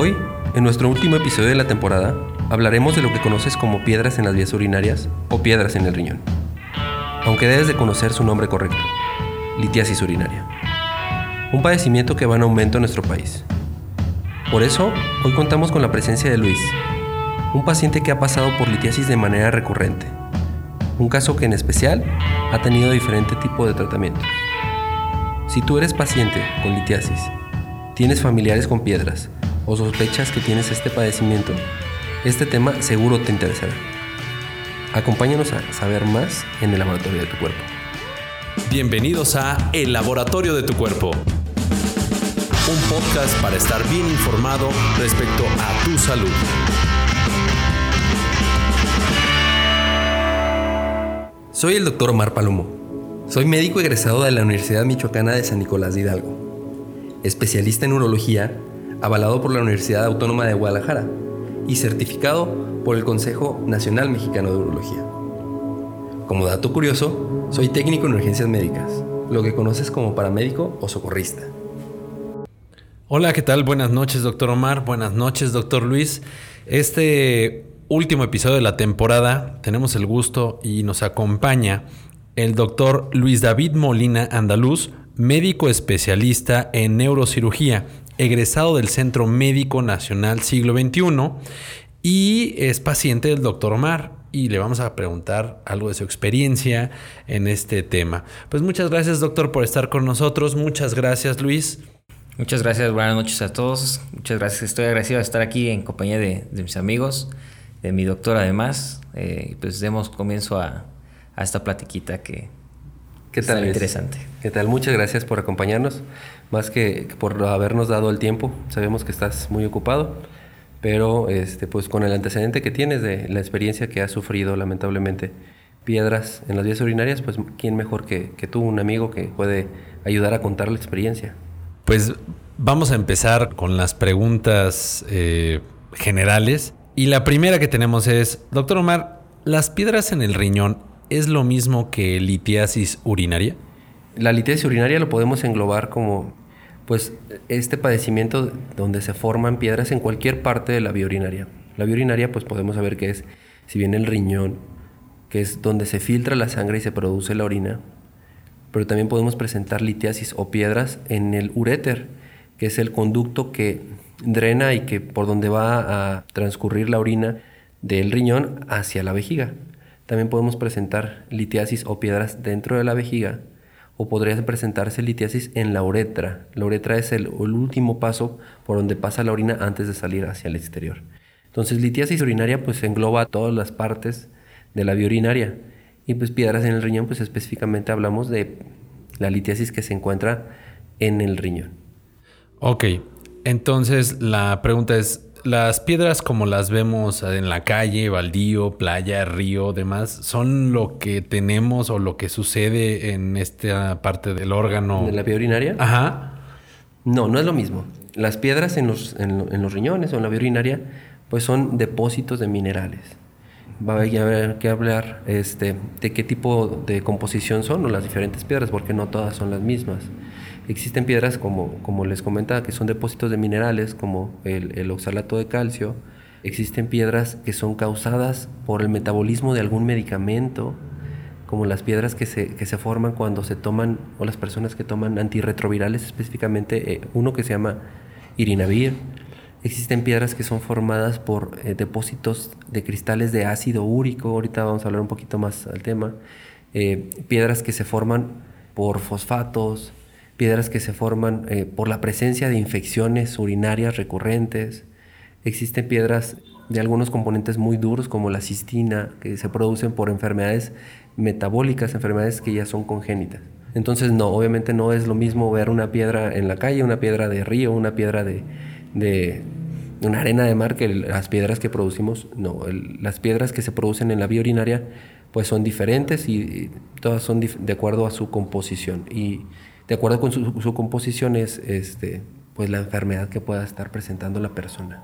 Hoy, en nuestro último episodio de la temporada, hablaremos de lo que conoces como piedras en las vías urinarias o piedras en el riñón. Aunque debes de conocer su nombre correcto, litiasis urinaria. Un padecimiento que va en aumento en nuestro país. Por eso, hoy contamos con la presencia de Luis, un paciente que ha pasado por litiasis de manera recurrente. Un caso que en especial ha tenido diferente tipo de tratamiento. Si tú eres paciente con litiasis, tienes familiares con piedras o sospechas que tienes este padecimiento, este tema seguro te interesará. Acompáñanos a saber más en el laboratorio de tu cuerpo. Bienvenidos a El Laboratorio de tu Cuerpo, un podcast para estar bien informado respecto a tu salud. Soy el doctor Omar Palomo. Soy médico egresado de la Universidad Michoacana de San Nicolás de Hidalgo, especialista en urología, avalado por la Universidad Autónoma de Guadalajara y certificado por el Consejo Nacional Mexicano de Urología. Como dato curioso, soy técnico en urgencias médicas, lo que conoces como paramédico o socorrista. Hola, ¿qué tal? Buenas noches, doctor Omar. Buenas noches, doctor Luis. Este último episodio de la temporada tenemos el gusto y nos acompaña el doctor Luis David Molina Andaluz, médico especialista en neurocirugía, egresado del Centro Médico Nacional Siglo XXI y es paciente del doctor Omar y le vamos a preguntar algo de su experiencia en este tema. Pues muchas gracias doctor por estar con nosotros, muchas gracias Luis. Muchas gracias, buenas noches a todos. Muchas gracias, estoy agradecido de estar aquí en compañía de, mis amigos, de mi doctor además. Eh, pues demos comienzo a, esta platiquita que ¿Qué tal, interesante. ¿Qué tal? Muchas gracias por acompañarnos, más que por habernos dado el tiempo. Sabemos que estás muy ocupado, pero este, pues con el antecedente que tienes de la experiencia que has sufrido lamentablemente piedras en las vías urinarias, pues quién mejor que, que tú, un amigo que puede ayudar a contar la experiencia. Pues vamos a empezar con las preguntas eh, generales. Y la primera que tenemos es, doctor Omar, ¿las piedras en el riñón es lo mismo que litiasis urinaria? La litiasis urinaria lo podemos englobar como pues este padecimiento donde se forman piedras en cualquier parte de la vía urinaria. La vía urinaria pues podemos saber que es, si bien el riñón, que es donde se filtra la sangre y se produce la orina, pero también podemos presentar litiasis o piedras en el uréter, que es el conducto que drena y que por donde va a transcurrir la orina del riñón hacia la vejiga. También podemos presentar litiasis o piedras dentro de la vejiga o podría presentarse litiasis en la uretra. La uretra es el, último paso por donde pasa la orina antes de salir hacia el exterior. Entonces, litiasis urinaria pues engloba todas las partes de la vía urinaria y pues piedras en el riñón, pues específicamente hablamos de la litiasis que se encuentra en el riñón. Ok, entonces la pregunta es, las piedras como las vemos en la calle, baldío, playa, río, demás, ¿son lo que tenemos o lo que sucede en esta parte del órgano? ¿De la vía urinaria? Ajá. No, no es lo mismo. Las piedras en los, en los riñones o en la vía urinaria, pues son depósitos de minerales va a haber que hablar este, de qué tipo de composición son o las diferentes piedras, porque no todas son las mismas. Existen piedras, como, como les comentaba, que son depósitos de minerales, como el, el oxalato de calcio. Existen piedras que son causadas por el metabolismo de algún medicamento, como las piedras que se, que se forman cuando se toman, o las personas que toman antirretrovirales, específicamente eh, uno que se llama irinavir Existen piedras que son formadas por eh, depósitos de cristales de ácido úrico, ahorita vamos a hablar un poquito más al tema, eh, piedras que se forman por fosfatos, piedras que se forman eh, por la presencia de infecciones urinarias recurrentes, existen piedras de algunos componentes muy duros como la cistina, que se producen por enfermedades metabólicas, enfermedades que ya son congénitas. Entonces no, obviamente no es lo mismo ver una piedra en la calle, una piedra de río, una piedra de, de una arena de mar que las piedras que producimos, no, las piedras que se producen en la vía urinaria pues son diferentes y, todas son de acuerdo a su composición y de acuerdo con su, composición es este, pues la enfermedad que pueda estar presentando la persona.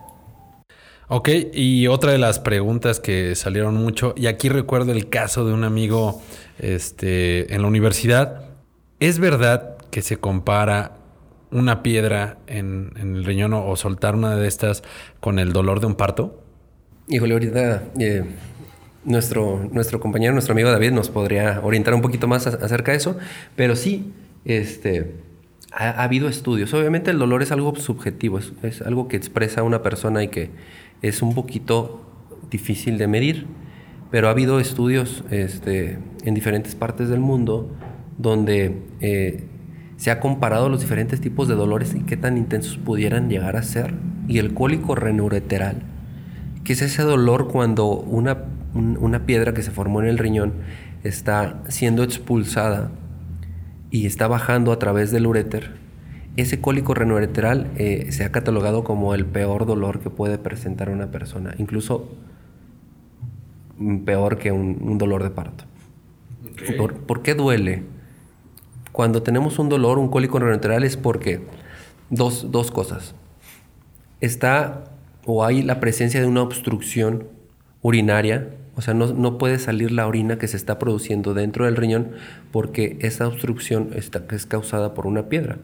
Ok, y otra de las preguntas que salieron mucho, y aquí recuerdo el caso de un amigo este, en la universidad, ¿es verdad que se compara una piedra en, el riñón o, soltar una de estas con el dolor de un parto? Híjole, ahorita eh, nuestro, nuestro compañero, nuestro amigo David nos podría orientar un poquito más acerca de eso, pero sí, este, ha, habido estudios. Obviamente el dolor es algo subjetivo, es, algo que expresa una persona y que es un poquito difícil de medir, pero ha habido estudios este, en diferentes partes del mundo donde eh, se ha comparado los diferentes tipos de dolores y qué tan intensos pudieran llegar a ser. Y el cólico renoureteral, que es ese dolor cuando una, una piedra que se formó en el riñón está siendo expulsada y está bajando a través del uréter, ese cólico renoureteral eh, se ha catalogado como el peor dolor que puede presentar una persona, incluso peor que un, dolor de parto. ¿Por, qué duele? Cuando tenemos un dolor, un cólico renoureteral es porque dos, dos cosas. Está o hay la presencia de una obstrucción urinaria o sea, no, puede salir la orina que se está produciendo dentro del riñón porque esa obstrucción está, es causada por una piedra.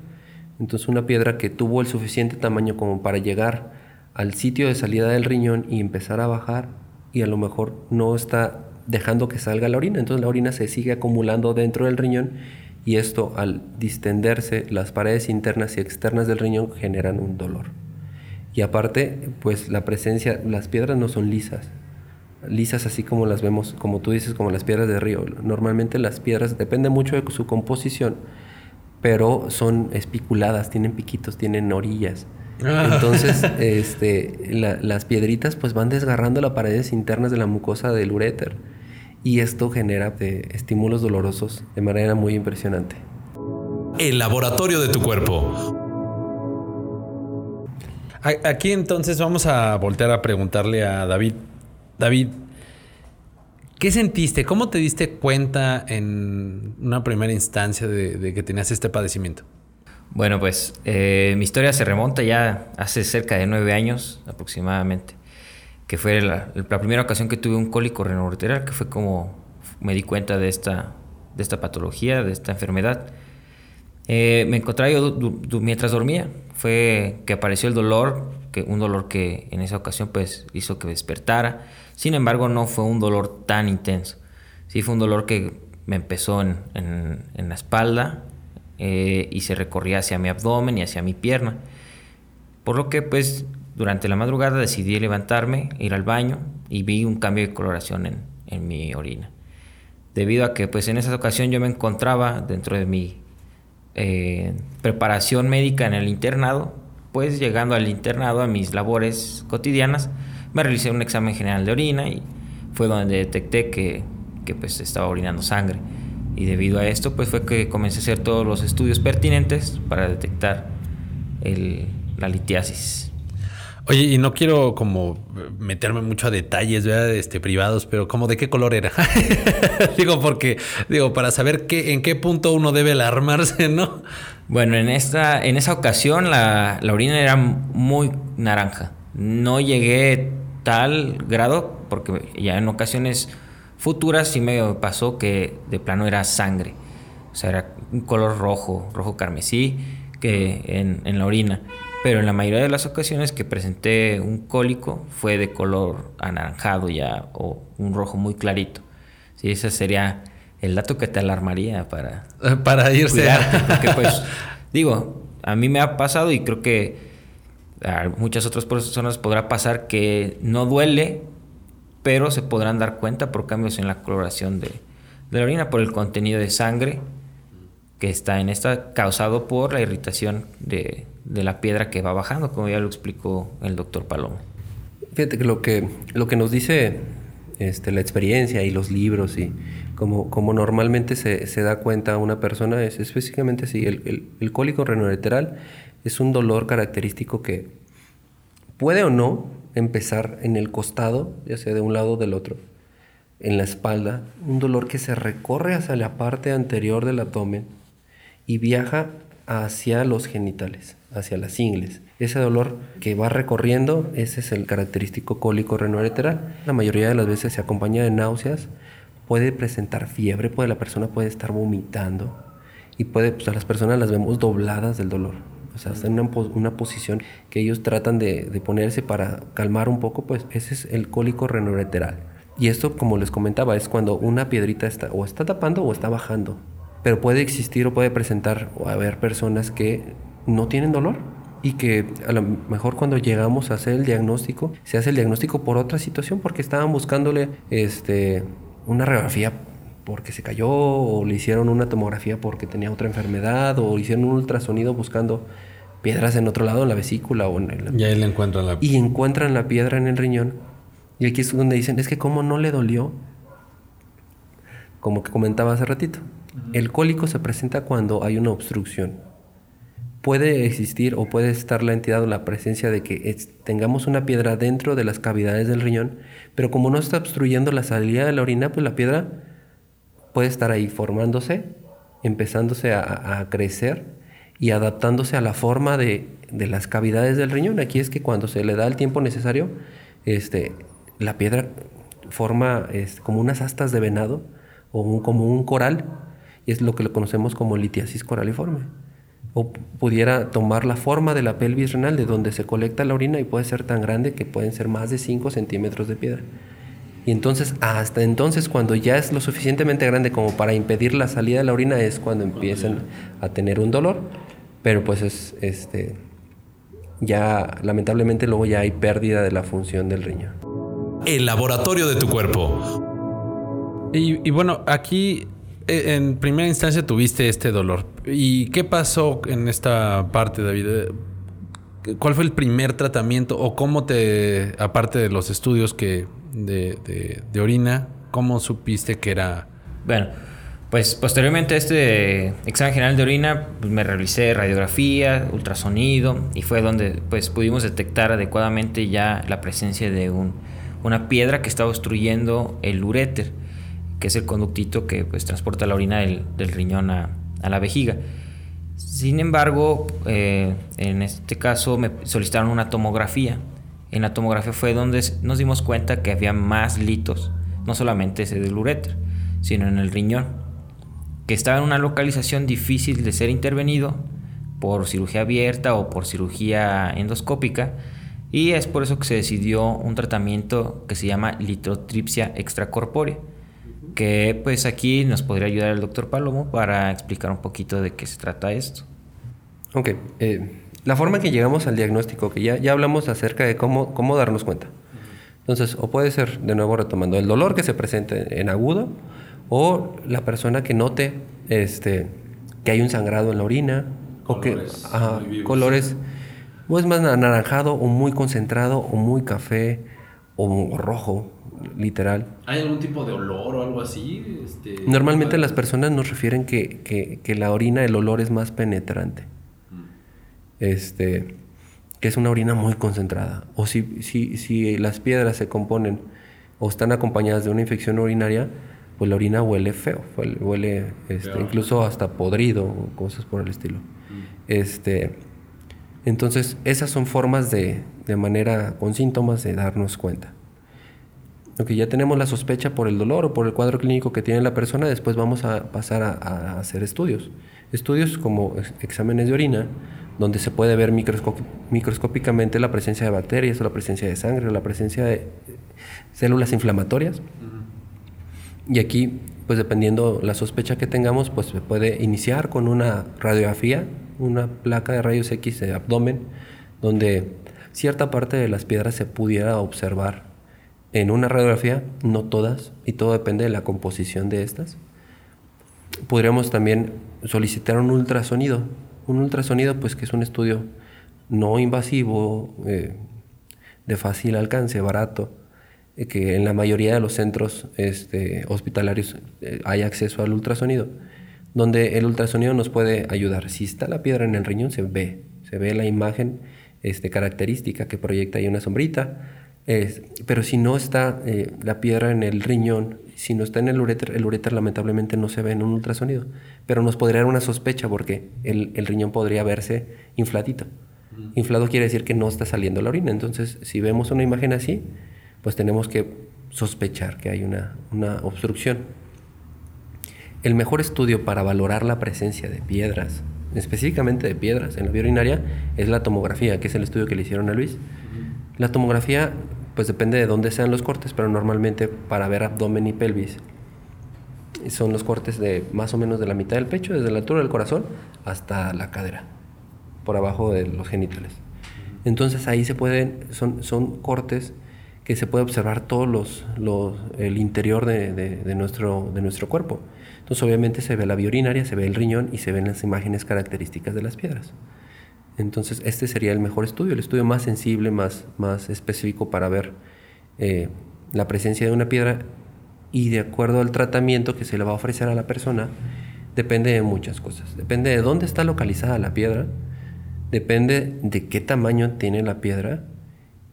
Entonces una piedra que tuvo el suficiente tamaño como para llegar al sitio de salida del riñón y empezar a bajar y a lo mejor no está dejando que salga la orina. Entonces la orina se sigue acumulando dentro del riñón y esto al distenderse las paredes internas y externas del riñón generan un dolor. Y aparte, pues la presencia, las piedras no son lisas, lisas así como las vemos, como tú dices, como las piedras de río. Normalmente las piedras, depende mucho de su composición, pero son espiculadas, tienen piquitos, tienen orillas. Ah. Entonces, este, las piedritas pues van desgarrando las paredes internas de la mucosa del uréter y esto genera eh, estímulos dolorosos de manera muy impresionante. El laboratorio de tu cuerpo. Aquí entonces vamos a voltear a preguntarle a David David, ¿qué sentiste? ¿Cómo te diste cuenta en una primera instancia de, que tenías este padecimiento? Bueno, pues eh, mi historia se remonta ya hace cerca de nueve años aproximadamente, que fue la, primera ocasión que tuve un cólico renoureteral, que fue como me di cuenta de esta, de esta patología, de esta enfermedad. Eh, me encontraba yo mientras dormía, fue que apareció el dolor, que un dolor que en esa ocasión pues hizo que despertara sin embargo, no fue un dolor tan intenso. Sí fue un dolor que me empezó en, la espalda eh, y se recorría hacia mi abdomen y hacia mi pierna. Por lo que, pues, durante la madrugada decidí levantarme, ir al baño y vi un cambio de coloración en, mi orina. Debido a que, pues, en esa ocasión yo me encontraba dentro de mi eh, preparación médica en el internado, pues llegando al internado a mis labores cotidianas, me realicé un examen general de orina y fue donde detecté que, que pues estaba orinando sangre. Y debido a esto pues fue que comencé a hacer todos los estudios pertinentes para detectar el, la litiasis. Oye, y no quiero como meterme mucho a detalles ¿verdad? Este, privados, pero como de qué color era. digo, porque, digo, para saber qué, en qué punto uno debe alarmarse, ¿no? Bueno, en esta, en esa ocasión la, la orina era muy naranja. No llegué tal grado, porque ya en ocasiones futuras sí me pasó que de plano era sangre. O sea, era un color rojo, rojo carmesí, que en, la orina. Pero en la mayoría de las ocasiones que presenté un cólico fue de color anaranjado ya o un rojo muy clarito. Sí, ese sería el dato que te alarmaría para, para irse. porque pues digo, a mí me ha pasado y creo que a muchas otras personas podrá pasar que no duele, pero se podrán dar cuenta por cambios en la coloración de, la orina, por el contenido de sangre que está en esta, causado por la irritación de, la piedra que va bajando, como ya lo explicó el doctor Palomo. Fíjate que lo que, lo que nos dice este, la experiencia y los libros y como, como normalmente se, da cuenta una persona es específicamente así, el, el, el cólico renoureteral es un dolor característico que puede o no empezar en el costado, ya sea de un lado o del otro, en la espalda, un dolor que se recorre hacia la parte anterior del abdomen y viaja hacia los genitales, hacia las ingles. Ese dolor que va recorriendo, ese es el característico cólico renoureteral. La mayoría de las veces se acompaña de náuseas, puede presentar fiebre, puede, la persona puede estar vomitando y puede, pues a las personas las vemos dobladas del dolor O sea, está en una, una posición que ellos tratan de, de, ponerse para calmar un poco, pues ese es el cólico renoureteral. Y esto, como les comentaba, es cuando una piedrita está o está tapando o está bajando. Pero puede existir o puede presentar o haber personas que no tienen dolor y que a lo mejor cuando llegamos a hacer el diagnóstico, se hace el diagnóstico por otra situación porque estaban buscándole este, una radiografía porque se cayó o le hicieron una tomografía porque tenía otra enfermedad o hicieron un ultrasonido buscando piedras en otro lado, en la vesícula o en el... Y ahí le encuentran la... Y encuentran la piedra en el riñón. Y aquí es donde dicen, es que cómo no le dolió, como que comentaba hace ratito. El cólico se presenta cuando hay una obstrucción. Puede existir o puede estar la entidad o la presencia de que tengamos una piedra dentro de las cavidades del riñón, pero como no está obstruyendo la salida de la orina, pues la piedra puede estar ahí formándose, empezándose a, crecer y adaptándose a la forma de, las cavidades del riñón. Aquí es que cuando se le da el tiempo necesario, este, la piedra forma este, como unas astas de venado o como un coral, y es lo que lo conocemos como litiasis coraliforme. O pudiera tomar la forma de la pelvis renal, de donde se colecta la orina, y puede ser tan grande que pueden ser más de 5 centímetros de piedra. Y entonces, hasta entonces, cuando ya es lo suficientemente grande como para impedir la salida de la orina, es cuando empiezan a tener un dolor. Pero pues es, este, ya lamentablemente luego ya hay pérdida de la función del riñón. El laboratorio de tu cuerpo. Y, y bueno, aquí e, en primera instancia tuviste este dolor. ¿Y qué pasó en esta parte, David? ¿Cuál fue el primer tratamiento o cómo te, aparte de los estudios que de, orina, cómo supiste que era? Bueno, pues posteriormente a este examen general de orina, pues me realicé radiografía, ultrasonido y fue donde pues pudimos detectar adecuadamente ya la presencia de un, una piedra que estaba obstruyendo el uréter, que es el conductito que pues transporta la orina del, riñón a, a la vejiga. Sin embargo, eh, en este caso me solicitaron una tomografía. En la tomografía fue donde nos dimos cuenta que había más litos, no solamente ese del uréter, sino en el riñón, que estaba en una localización difícil de ser intervenido por cirugía abierta o por cirugía endoscópica, y es por eso que se decidió un tratamiento que se llama litrotripsia extracorpórea que pues aquí nos podría ayudar el doctor Palomo para explicar un poquito de qué se trata esto. Ok, eh, la forma en que llegamos al diagnóstico, que ya, ya hablamos acerca de cómo, cómo darnos cuenta. Entonces, o puede ser, de nuevo retomando, el dolor que se presente en agudo, o la persona que note este, que hay un sangrado en la orina, o que colores, o es más anaranjado, o muy concentrado, o muy café, o rojo, literal. ¿Hay algún tipo de olor o algo así? Este, Normalmente las personas nos refieren que, la orina, el olor es más penetrante. Este, que es una orina muy concentrada. O si, si, si las piedras se componen o están acompañadas de una infección urinaria, pues la orina huele feo, huele este, incluso hasta podrido o cosas por el estilo. Mm. Este, entonces, esas son formas de, de manera, con síntomas, de darnos cuenta que ya tenemos la sospecha por el dolor o por el cuadro clínico que tiene la persona, después vamos a pasar a, hacer estudios. Estudios como exámenes de orina, donde se puede ver microscópicamente la presencia de bacterias o la presencia de sangre o la presencia de células inflamatorias. Y aquí, pues dependiendo la sospecha que tengamos, pues se puede iniciar con una radiografía, una placa de rayos X de abdomen, donde cierta parte de las piedras se pudiera observar en una radiografía, no todas, y todo depende de la composición de estas. Podríamos también solicitar un ultrasonido. Un ultrasonido, pues que es un estudio no invasivo, eh, de fácil alcance, barato, eh, que en la mayoría de los centros este, hospitalarios eh, hay acceso al ultrasonido, donde el ultrasonido nos puede ayudar. Si está la piedra en el riñón, se ve, se ve la imagen este, característica que proyecta ahí una sombrita pero si no está eh, la piedra en el riñón, si no está en el uréter, el uréter lamentablemente no se ve en un ultrasonido. Pero nos podría dar una sospecha porque el, riñón podría verse infladito. Inflado quiere decir que no está saliendo la orina. Entonces, si vemos una imagen así, pues tenemos que sospechar que hay una, una obstrucción. El mejor estudio para valorar la presencia de piedras específicamente de piedras en la vía urinaria, es la tomografía, que es el estudio que le hicieron a Luis. La tomografía, pues depende de dónde sean los cortes, pero normalmente para ver abdomen y pelvis son los cortes de más o menos de la mitad del pecho, desde la altura del corazón hasta la cadera, por abajo de los genitales. Entonces ahí se pueden, son, son cortes que se puede observar todo los, el interior de, nuestro, de nuestro cuerpo. Entonces obviamente se ve la vía urinaria, se ve el riñón y se ven las imágenes características de las piedras. Entonces este sería el mejor estudio, el estudio más sensible, más, más específico para ver eh, la presencia de una piedra y de acuerdo al tratamiento que se le va a ofrecer a la persona, depende de muchas cosas. Depende de dónde está localizada la piedra, depende de qué tamaño tiene la piedra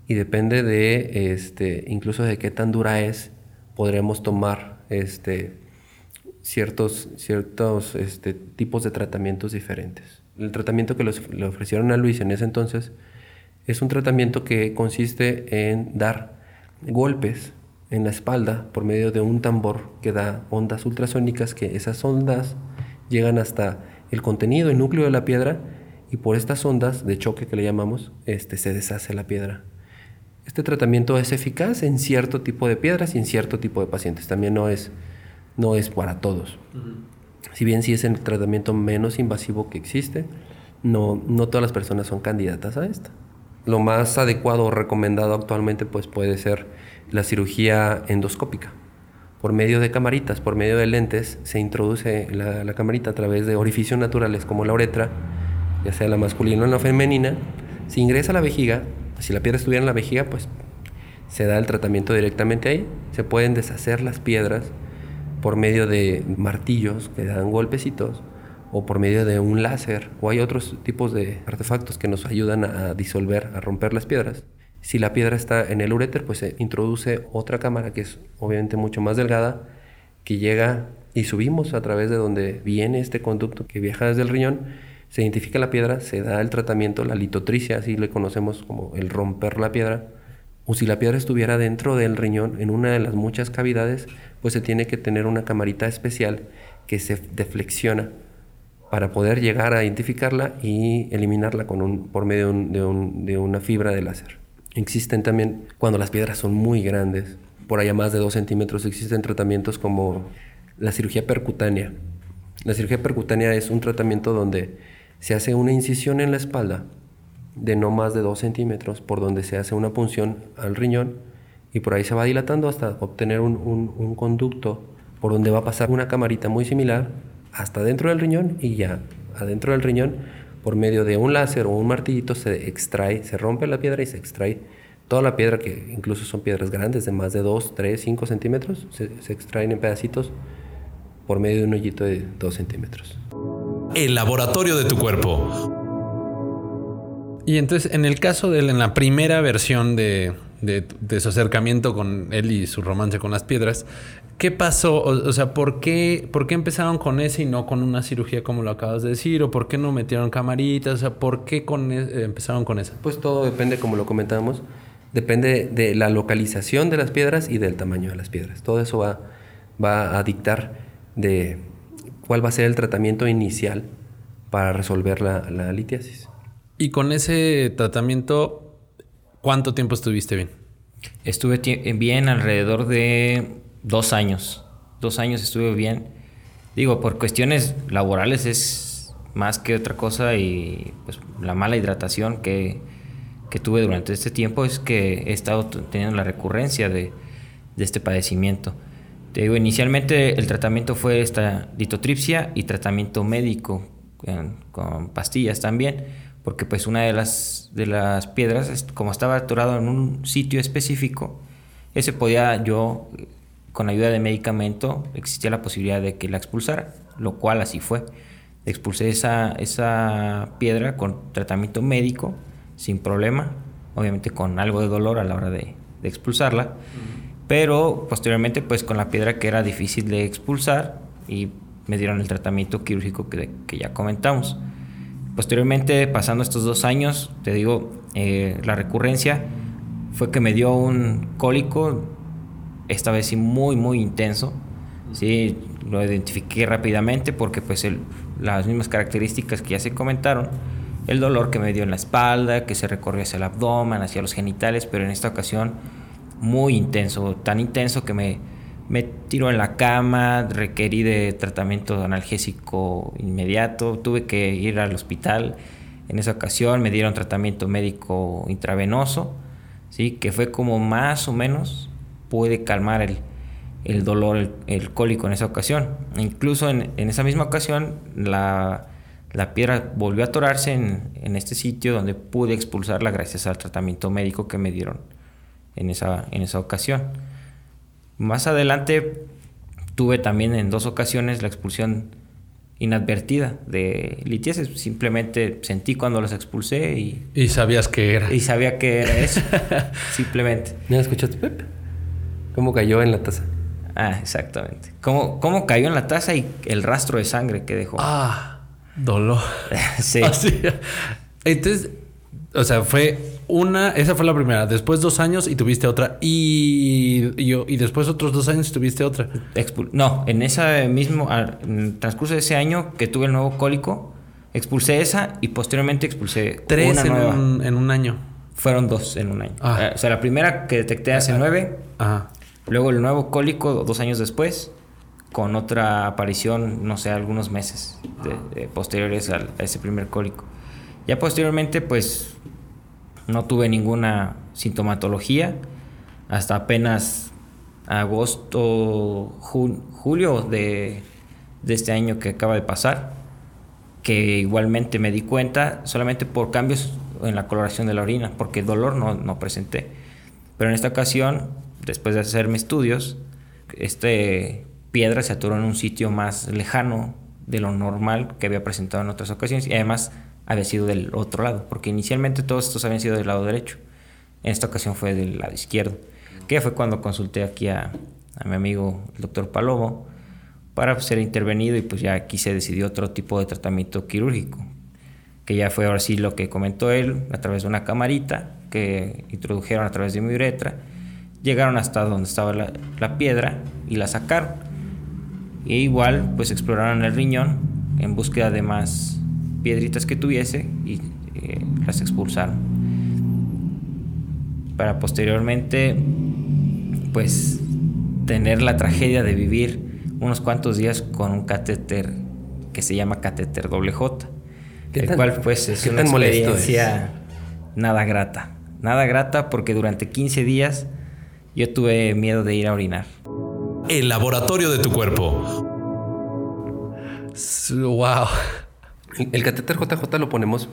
y depende de, este, incluso de qué tan dura es, podremos tomar este, ciertos, ciertos este, tipos de tratamientos diferentes. El tratamiento que le ofrecieron a Luis en ese entonces es un tratamiento que consiste en dar golpes en la espalda por medio de un tambor que da ondas ultrasónicas, que esas ondas llegan hasta el contenido, el núcleo de la piedra, y por estas ondas de choque que le llamamos, este, se deshace la piedra. Este tratamiento es eficaz en cierto tipo de piedras y en cierto tipo de pacientes. También no es, no es para todos. Si bien sí es el tratamiento menos invasivo que existe, no, no todas las personas son candidatas a esto. Lo más adecuado o recomendado actualmente pues puede ser la cirugía endoscópica. Por medio de camaritas, por medio de lentes, se introduce la, camarita a través de orificios naturales como la uretra, ya sea la masculina o la femenina, se ingresa a la vejiga, si la piedra estuviera en la vejiga, pues se da el tratamiento directamente ahí, se pueden deshacer las piedras por medio de martillos que dan golpecitos o por medio de un láser o hay otros tipos de artefactos que nos ayudan a disolver, a romper las piedras. Si la piedra está en el uréter, pues se introduce otra cámara que es obviamente mucho más delgada, que llega y subimos a través de donde viene este conducto que viaja desde el riñón, se identifica la piedra, se da el tratamiento, la litotricia, así le conocemos como el romper la piedra, o si la piedra estuviera dentro del riñón, en una de las muchas cavidades, pues se tiene que tener una camarita especial que se deflexiona para poder llegar a identificarla y eliminarla con un, por medio de una fibra de láser. Existen también, cuando las piedras son muy grandes, por allá más de 2 centímetros, existen tratamientos como la cirugía percutánea. La cirugía percutánea es un tratamiento donde se hace una incisión en la espalda de no más de 2 centímetros, por donde se hace una punción al riñón y por ahí se va dilatando hasta obtener un, un conducto por donde va a pasar una camarita muy similar hasta dentro del riñón y ya adentro del riñón por medio de un láser o un martillito se extrae, se rompe la piedra y se extrae toda la piedra, que incluso son piedras grandes de más de 2, 3, 5 centímetros, se, extraen en pedacitos por medio de un hoyito de 2 centímetros. El laboratorio de tu cuerpo. Y entonces, en el caso de él, en la primera versión de, de, su acercamiento con él y su romance con las piedras, ¿Qué pasó? O, sea, ¿por qué, ¿por qué empezaron con ese y no con una cirugía como lo acabas de decir? ¿O por qué no metieron camaritas? O sea, ¿por qué con e, empezaron con esa? Pues todo depende, como lo comentamos, depende de la localización de las piedras y del tamaño de las piedras. Todo eso va, va a dictar de cuál va a ser el tratamiento inicial para resolver la, la litiasis. Y con ese tratamiento, ¿cuánto tiempo estuviste bien? Estuve bien alrededor de dos años. Dos años estuve bien. Digo, por cuestiones laborales es más que otra cosa y pues la mala hidratación que, que tuve durante este tiempo es que he estado teniendo la recurrencia de, de este padecimiento. Te digo, inicialmente el tratamiento fue esta litotripsia y tratamiento médico con, con, pastillas también, porque pues una de las, de las piedras, como estaba atorado en un sitio específico, ese podía yo con ayuda de medicamento existía la posibilidad de que la expulsara, lo cual así fue. Expulsé esa, esa piedra con tratamiento médico, sin problema, obviamente con algo de dolor a la hora de, expulsarla, pero posteriormente pues con la piedra que era difícil de expulsar y me dieron el tratamiento quirúrgico que, que ya comentamos. Posteriormente, pasando estos dos años, te digo, eh, la recurrencia fue que me dio un cólico esta vez sí muy, muy intenso. Sí, lo identifiqué rápidamente porque pues el, las mismas características que ya se comentaron. El dolor que me dio en la espalda, que se recorrió hacia el abdomen, hacia los genitales, pero en esta ocasión muy intenso, tan intenso que me, me tiró en la cama, requerí de tratamiento analgésico inmediato, tuve que ir al hospital. En esa ocasión me dieron tratamiento médico intravenoso, ¿sí? que fue como más o menos puede calmar el, el dolor, el, cólico en esa ocasión. Incluso en, en esa misma ocasión la, la, piedra volvió a atorarse en, en, este sitio donde pude expulsarla gracias al tratamiento médico que me dieron en esa, en esa ocasión. Más adelante tuve también en dos ocasiones la expulsión inadvertida de litieses. Simplemente sentí cuando los expulsé y... Y sabías que era. Y sabía que era eso. Simplemente. ¿Me escuchaste, Pepe? ¿Cómo cayó en la taza? Ah, exactamente. ¿Cómo, ¿Cómo cayó en la taza y el rastro de sangre que dejó? Ah, dolor. sí. Así. Entonces, o sea, fue una, esa fue la primera. Después dos años y tuviste otra. Y, y, después otros dos años y tuviste otra. no, en ese mismo, en el transcurso de ese año que tuve el nuevo cólico, expulsé esa y posteriormente expulsé Tres una en, nueva. Un, en un año. Fueron dos en un año. Ah. Eh, o sea, la primera que detecté hace nueve. Ajá. Luego el nuevo cólico dos años después, con otra aparición, no sé, algunos meses de, de posteriores al, a ese primer cólico. Ya posteriormente, pues no tuve ninguna sintomatología hasta apenas agosto, julio de, de, este año que acaba de pasar, que igualmente me di cuenta solamente por cambios en la coloración de la orina, porque dolor no, no presenté. Pero en esta ocasión, después de hacerme estudios, este piedra se atoró en un sitio más lejano de lo normal que había presentado en otras ocasiones y además había sido del otro lado, porque inicialmente todos estos habían sido del lado derecho. En esta ocasión fue del lado izquierdo, que fue cuando consulté aquí a, mi amigo el doctor Palomo para ser intervenido y pues ya aquí se decidió otro tipo de tratamiento quirúrgico, que ya fue ahora sí lo que comentó él a través de una camarita que introdujeron a través de mi uretra, llegaron hasta donde estaba la, la piedra y la sacaron. E igual pues exploraron el riñón en búsqueda de más piedritas que tuviese y eh, las expulsaron. Para posteriormente, pues, tener la tragedia de vivir unos cuantos días con un catéter que se llama catéter doble J, el cual pues es una experiencia nada grata. Nada grata porque durante 15 días yo tuve miedo de ir a orinar. El laboratorio de tu cuerpo. Wow. El catéter JJ lo ponemos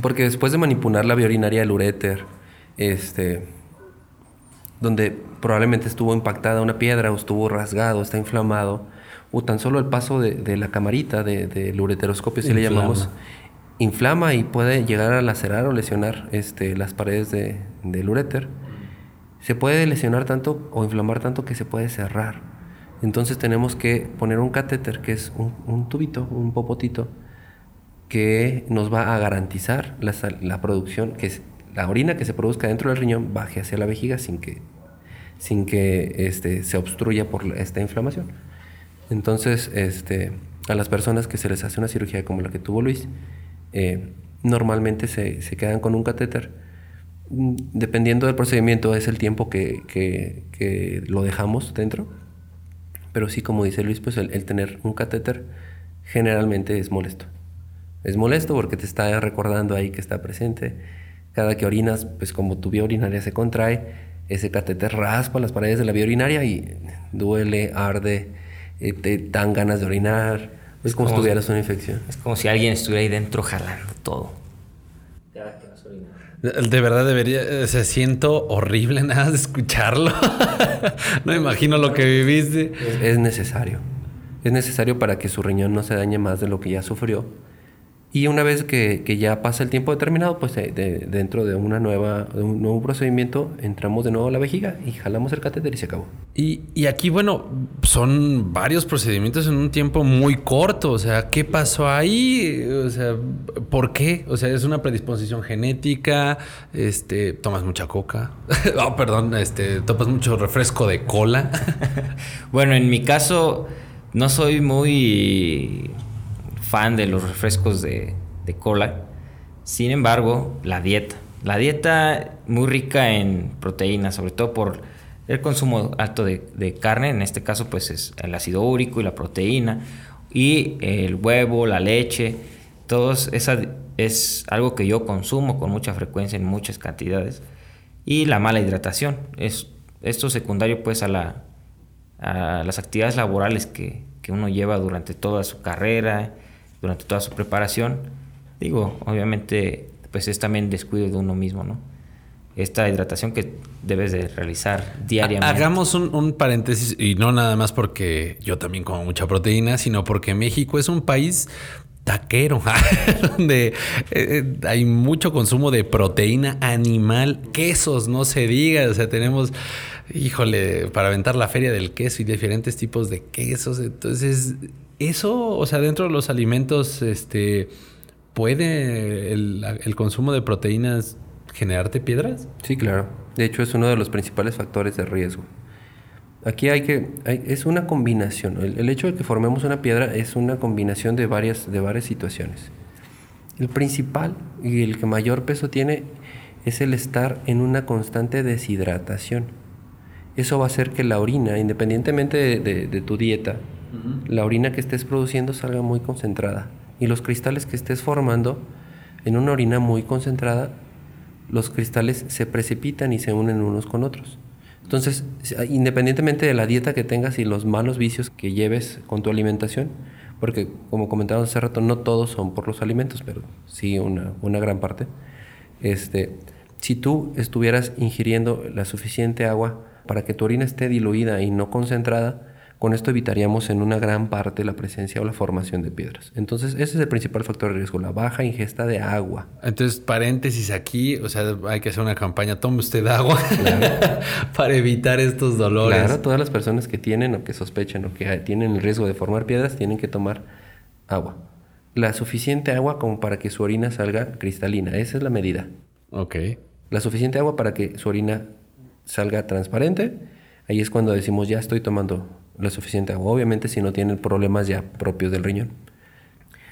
porque después de manipular la vía urinaria del uréter, este, donde probablemente estuvo impactada una piedra o estuvo rasgado, está inflamado, o tan solo el paso de, la camarita del de, ureteroscopio, si le llamamos, inflama y puede llegar a lacerar o lesionar este, las paredes del uréter. Se puede lesionar tanto o inflamar tanto que se puede cerrar. Entonces tenemos que poner un catéter, que es un, un tubito, un popotito, que nos va a garantizar la, producción, que la orina que se produzca dentro del riñón baje hacia la vejiga sin que, sin que este, se obstruya por esta inflamación. Entonces, este, a las personas que se les hace una cirugía como la que tuvo Luis, eh, normalmente se, se, quedan con un catéter. Mm, dependiendo del procedimiento es el tiempo que, que, que, lo dejamos dentro. Pero sí, como dice Luis, pues el, el tener un catéter generalmente es molesto. Es molesto porque te está recordando ahí que está presente. Cada que orinas, pues como tu vía urinaria se contrae, ese catéter raspa las paredes de la vía urinaria y duele, arde, eh, te dan ganas de orinar. Es como, si tuvieras una infección. Es como si alguien estuviera ahí dentro jalando todo. De verdad debería, se siento horrible nada de escucharlo. no imagino lo que viviste. Es necesario. Es necesario para que su riñón no se dañe más de lo que ya sufrió y una vez que, que ya pasa el tiempo determinado, pues de, dentro de, una nueva, de un nuevo procedimiento, entramos de nuevo a la vejiga y jalamos el catéter y se acabó. Y, y, aquí, bueno, son varios procedimientos en un tiempo muy corto. O sea, ¿qué pasó ahí? O sea, ¿por qué? O sea, es una predisposición genética, este, tomas mucha coca. oh, perdón, este, tomas mucho refresco de cola. bueno, en mi caso, no soy muy fan de los refrescos de, de cola. Sin embargo, la dieta. La dieta muy rica en proteínas, sobre todo por el consumo alto de, de, carne, en este caso pues es el ácido úrico y la proteína, y el huevo, la leche, todo esa es algo que yo consumo con mucha frecuencia en muchas cantidades. Y la mala hidratación, es esto secundario pues a, la, a las actividades laborales que, que uno lleva durante toda su carrera, durante toda su preparación. Digo, obviamente pues es también descuido de uno mismo, ¿no? esta hidratación que debes de realizar diariamente. Hagamos un, paréntesis y no nada más porque yo también como mucha proteína, sino porque México es un país taquero, donde eh, eh, hay mucho consumo de proteína animal, quesos, no se diga, o sea, tenemos, híjole, para aventar la feria del queso y diferentes tipos de quesos, entonces, eso, o sea, dentro de los alimentos, este, ¿puede el, el consumo de proteínas generarte piedras? Sí, claro. De hecho, es uno de los principales factores de riesgo. Aquí hay que, es una combinación. El, hecho de que formemos una piedra es una combinación de varias, de varias situaciones. El principal y el que mayor peso tiene es el estar en una constante deshidratación. Eso va a hacer que la orina, independientemente de, tu dieta, la orina que estés produciendo salga muy concentrada. Y los cristales que estés formando en una orina muy concentrada los cristales se precipitan y se unen unos con otros. Entonces, independientemente de la dieta que tengas y los malos vicios que lleves con tu alimentación, porque como comentábamos hace rato, no todos son por los alimentos, pero sí una, una gran parte, este, si tú estuvieras ingiriendo la suficiente agua para que tu orina esté diluida y no concentrada, con esto evitaríamos en una gran parte la presencia o la formación de piedras. Entonces, ese es el principal factor de riesgo, la baja ingesta de agua. Entonces, paréntesis aquí, o sea, hay que hacer una campaña, tome usted agua para evitar estos dolores. Claro, todas las personas que tienen o que sospechen o que tienen el riesgo de formar piedras tienen que tomar agua. La suficiente agua como para que su orina salga cristalina, esa es la medida. Ok. La suficiente agua para que su orina salga transparente, ahí es cuando decimos ya estoy tomando lo suficiente agua. Obviamente si no tienen problemas ya propios del riñón.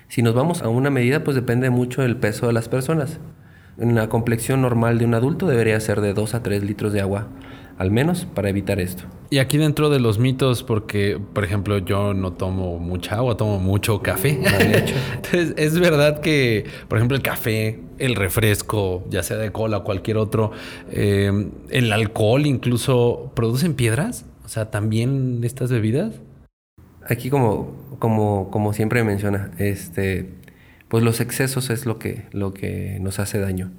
Si nos vamos a una medida, pues depende mucho del peso de las personas. En la complexión normal de un adulto debería ser de 2 a 3 litros de agua al menos para evitar esto. Y aquí dentro de los mitos, porque por ejemplo yo no tomo mucha agua, tomo mucho café. Entonces es verdad que, por ejemplo, el café, el refresco, ya sea de cola o cualquier otro, eh, el alcohol incluso, ¿producen piedras? Sea, ¿también estas bebidas? Aquí como, como, como siempre menciona, este, pues los excesos es lo que, lo que nos hace daño.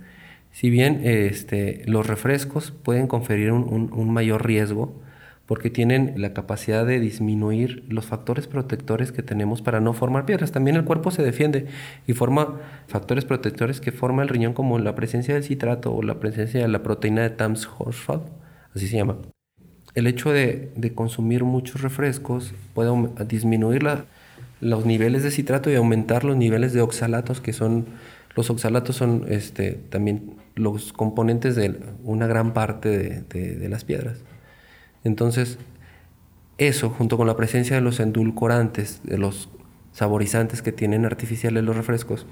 Si bien este, los refrescos pueden conferir un, un, mayor riesgo porque tienen la capacidad de disminuir los factores protectores que tenemos para no formar piedras. También el cuerpo se defiende y forma factores protectores que forma el riñón como la presencia del citrato o la presencia de la proteína de Tams-Horsfall, así se llama el hecho de, consumir muchos refrescos puede disminuir los niveles de citrato y aumentar los niveles de oxalatos, que son, los oxalatos son este, también los componentes de una gran parte de, las piedras. Entonces, eso, junto con la presencia de los endulcorantes, de los saborizantes que tienen artificiales los refrescos,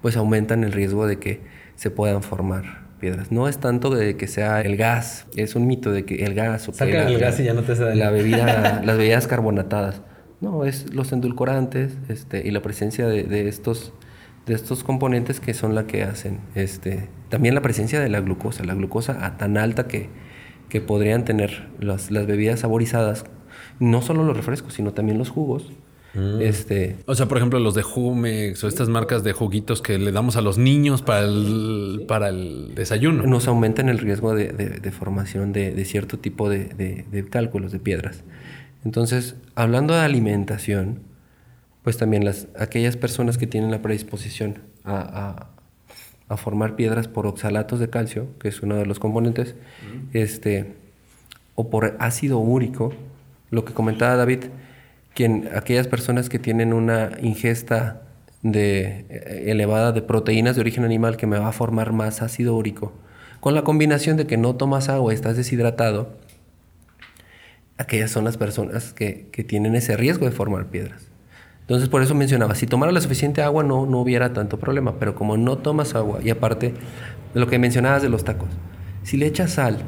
pues aumentan el riesgo de que se puedan formar piedras. No es tanto de que sea el gas, es un mito de que el gas o Saca el gas y ya no te hace La bebida, las bebidas carbonatadas. No, es los endulcorantes este, y la presencia de, estos de estos componentes que son la que hacen. Este, también la presencia de la glucosa, la glucosa a tan alta que, que podrían tener las, las bebidas saborizadas, no solo los refrescos, sino también los jugos, Mm. Este, o sea, por ejemplo, los de Jumex o estas marcas de juguitos que le damos a los niños para el, para el desayuno. Nos aumentan el riesgo de, formación de, cierto tipo de, cálculos, de piedras. Entonces, hablando de alimentación, pues también las, aquellas personas que tienen la predisposición a, formar piedras por oxalatos de calcio, que es uno de los componentes, este, o por ácido úrico, lo que comentaba David, quien, aquellas personas que tienen una ingesta de, eh, elevada de proteínas de origen animal que me va a formar más ácido úrico, con la combinación de que no tomas agua y estás deshidratado, aquellas son las personas que, tienen ese riesgo de formar piedras. Entonces, por eso mencionaba, si tomara la suficiente agua no, no hubiera tanto problema, pero como no tomas agua, y aparte de lo que mencionabas de los tacos, si le echas sal,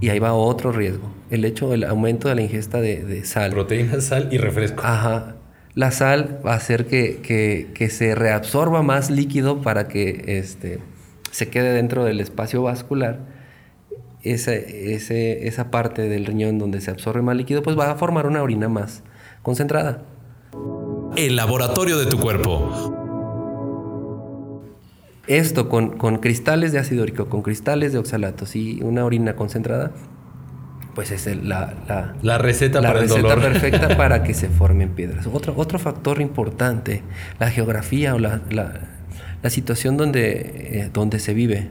y ahí va otro riesgo, el hecho del aumento de la ingesta de, de sal. Proteína, sal y refresco. Ajá. La sal va a hacer que, que, que se reabsorba más líquido para que este, se quede dentro del espacio vascular. Esa, ese, esa parte del riñón donde se absorbe más líquido, pues va a formar una orina más concentrada. El laboratorio de tu cuerpo. Esto con, con cristales de ácido úrico, con cristales de oxalatos y una orina concentrada, pues es el- la, la, La receta la para el receta dolor. perfecta para que se formen piedras. Otro, otro factor importante, la geografía o la, la- la situación donde, eh, donde se vive.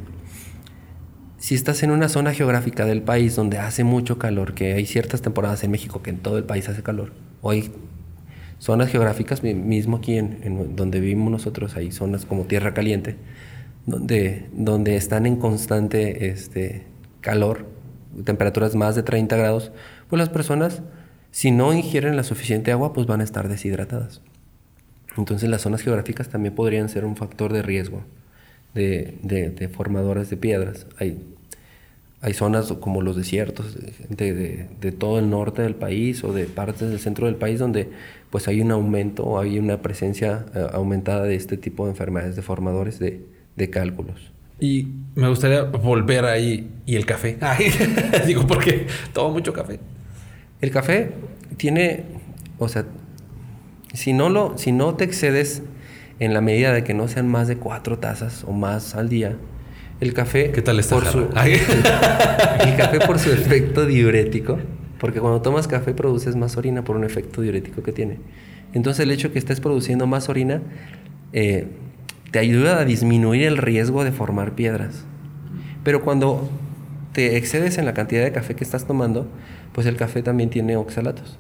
Si estás en una zona geográfica del país donde hace mucho calor, que hay ciertas temporadas en México que en todo el país hace calor, o hay zonas geográficas, mi- mismo aquí en, donde vivimos nosotros, hay zonas como tierra caliente, donde, donde están en constante este, calor, temperaturas más de 30 grados, pues las personas, si no ingieren la suficiente agua, pues van a estar deshidratadas. Entonces las zonas geográficas también podrían ser un factor de riesgo de, de, de formadoras de piedras. Hay, hay zonas como los desiertos de, de- de todo el norte del país o de partes del centro del país donde pues hay un aumento hay una presencia eh, aumentada de este tipo de enfermedades deformadores de, de cálculos. Y me gustaría volver ahí. ¿Y el café? Ay, digo, porque tomo mucho café. El café tiene, o sea, si no, lo, si no te excedes en la medida de que no sean más de cuatro tazas o más al día, el café... ¿Qué tal esta por su. El café por su efecto diurético, porque cuando tomas café produces más orina por un efecto diurético que tiene. Entonces el hecho de que estés produciendo más orina eh, te ayuda a disminuir el riesgo de formar piedras. Pero cuando te excedes en la cantidad de café que estás tomando, pues el café también tiene oxalatos.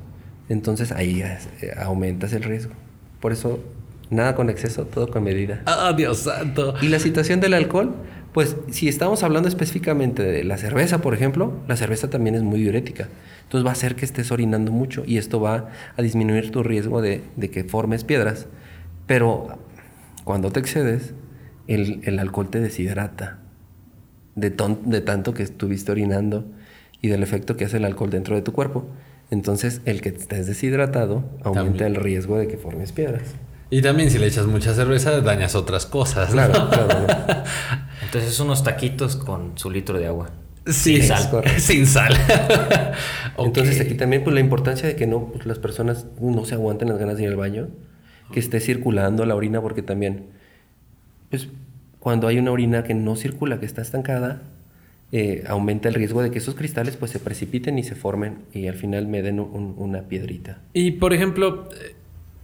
Entonces ahí eh, aumentas el riesgo. Por eso, nada con exceso, todo con medida. ¡Ah, Dios santo! Y la situación del alcohol, pues si estamos hablando específicamente de la cerveza, por ejemplo, la cerveza también es muy diurética. Entonces va a hacer que estés orinando mucho y esto va a disminuir tu riesgo de, de que formes piedras. Pero cuando te excedes, el, el alcohol te deshidrata de, ton- de tanto que estuviste orinando y del efecto que hace el alcohol dentro de tu cuerpo. Entonces, el que estés deshidratado aumenta También. el riesgo de que formes piedras. Y también si le echas mucha cerveza, dañas otras cosas. ¿no? Claro, claro. Entonces unos taquitos con su litro de agua. Sí, Sin sal. correcto. Sin sal. Ok. Entonces aquí también pues la importancia de que no pues, las personas no se aguanten las ganas de ir al baño, que esté circulando la orina porque también pues cuando hay una orina que no circula, que está estancada, eh, aumenta el riesgo de que esos cristales pues se precipiten y se formen y al final me den un- una piedrita. Y por ejemplo, eh,